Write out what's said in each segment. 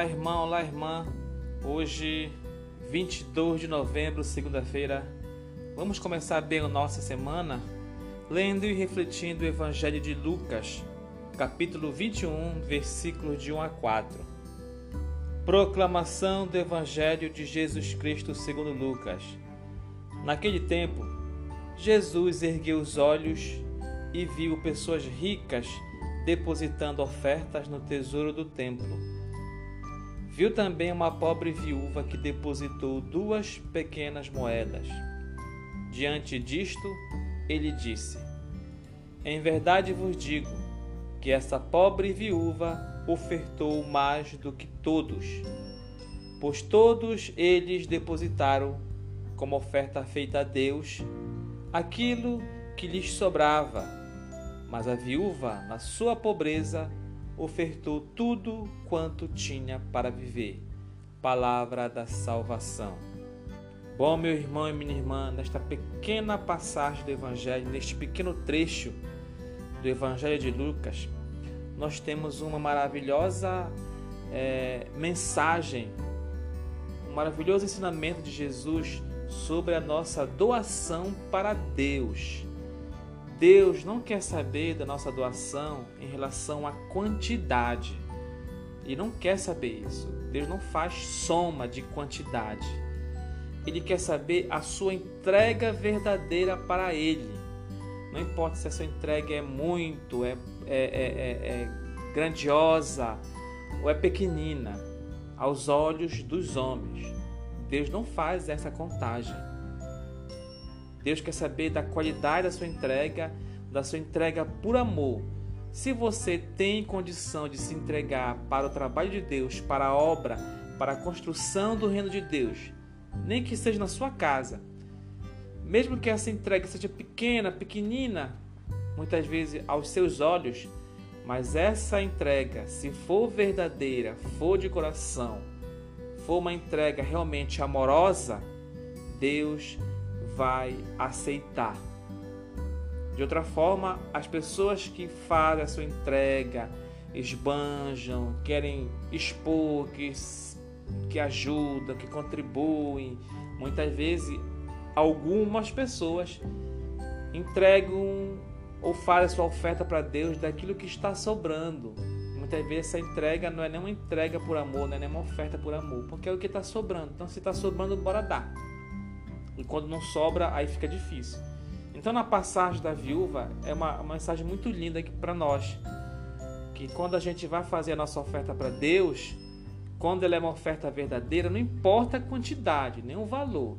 Olá, irmão, olá, irmã. Hoje, 22 de novembro, segunda-feira, vamos começar bem a nossa semana lendo e refletindo o Evangelho de Lucas, capítulo 21, versículos de 1 a 4. Proclamação do Evangelho de Jesus Cristo segundo Lucas. Naquele tempo, Jesus ergueu os olhos e viu pessoas ricas depositando ofertas no tesouro do templo. Viu também uma pobre viúva que depositou duas pequenas moedas. Diante disto, ele disse: Em verdade vos digo que essa pobre viúva ofertou mais do que todos, pois todos eles depositaram como oferta feita a Deus aquilo que lhes sobrava mas a viúva, na sua pobreza, ofertou tudo quanto tinha para viver. Palavra da salvação. Bom, meu irmão e minha irmã, nesta pequena passagem do Evangelho, neste pequeno trecho do Evangelho de Lucas, nós temos uma maravilhosa é, mensagem, um maravilhoso ensinamento de Jesus sobre a nossa doação para Deus. Deus não quer saber da nossa doação em relação à quantidade. E não quer saber isso. Deus não faz soma de quantidade. Ele quer saber a sua entrega verdadeira para Ele. Não importa se a sua entrega é muito, é, é, é, é grandiosa ou é pequenina, aos olhos dos homens. Deus não faz essa contagem. Deus quer saber da qualidade da sua entrega, da sua entrega por amor. Se você tem condição de se entregar para o trabalho de Deus, para a obra, para a construção do reino de Deus, nem que seja na sua casa, mesmo que essa entrega seja pequena, pequenina, muitas vezes aos seus olhos, mas essa entrega, se for verdadeira, for de coração, for uma entrega realmente amorosa, Deus vai aceitar. De outra forma, as pessoas que fazem a sua entrega, esbanjam, querem expor, que, que ajudam, que contribuem, muitas vezes algumas pessoas entregam ou fazem a sua oferta para Deus daquilo que está sobrando. Muitas vezes essa entrega não é nem uma entrega por amor, não é nem uma oferta por amor, porque é o que está sobrando. Então, se está sobrando, bora dar. E quando não sobra, aí fica difícil. Então, na passagem da viúva, é uma, uma mensagem muito linda para nós. Que quando a gente vai fazer a nossa oferta para Deus, quando ela é uma oferta verdadeira, não importa a quantidade, nem o valor.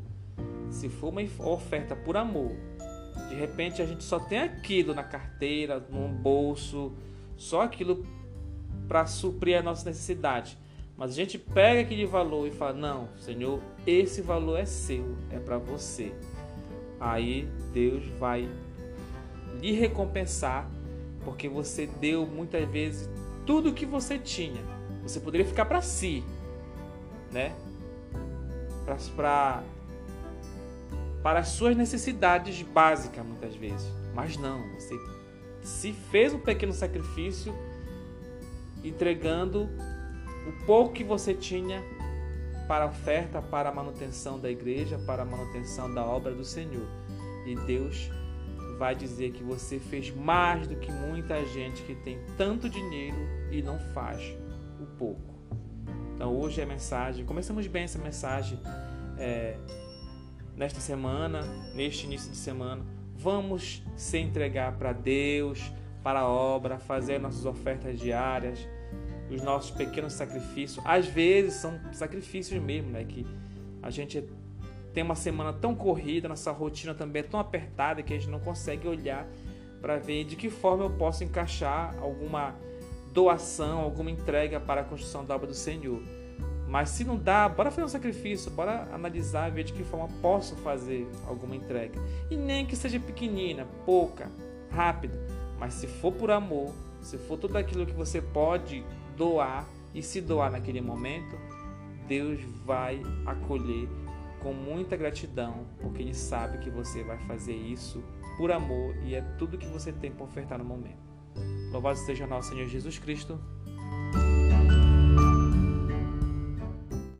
Se for uma oferta por amor, de repente a gente só tem aquilo na carteira, no bolso, só aquilo para suprir a nossa necessidade. Mas a gente pega aquele valor e fala: Não, Senhor, esse valor é seu, é para você. Aí Deus vai lhe recompensar, porque você deu muitas vezes tudo o que você tinha. Você poderia ficar para si, né? Para para as suas necessidades básicas muitas vezes. Mas não, você se fez um pequeno sacrifício entregando o pouco que você tinha para oferta, para a manutenção da igreja, para a manutenção da obra do Senhor. E Deus vai dizer que você fez mais do que muita gente que tem tanto dinheiro e não faz o pouco. Então hoje é mensagem, começamos bem essa mensagem é, nesta semana, neste início de semana. Vamos se entregar para Deus, para a obra, fazer nossas ofertas diárias os nossos pequenos sacrifícios. Às vezes são sacrifícios mesmo, né? Que a gente tem uma semana tão corrida, nossa rotina também é tão apertada que a gente não consegue olhar para ver de que forma eu posso encaixar alguma doação, alguma entrega para a construção da obra do Senhor. Mas se não dá, bora fazer um sacrifício, bora analisar e ver de que forma posso fazer alguma entrega. E nem que seja pequenina, pouca, rápida, mas se for por amor, se for tudo aquilo que você pode doar e se doar naquele momento, Deus vai acolher com muita gratidão, porque Ele sabe que você vai fazer isso por amor e é tudo que você tem para ofertar no momento. Louvado seja nosso Senhor Jesus Cristo.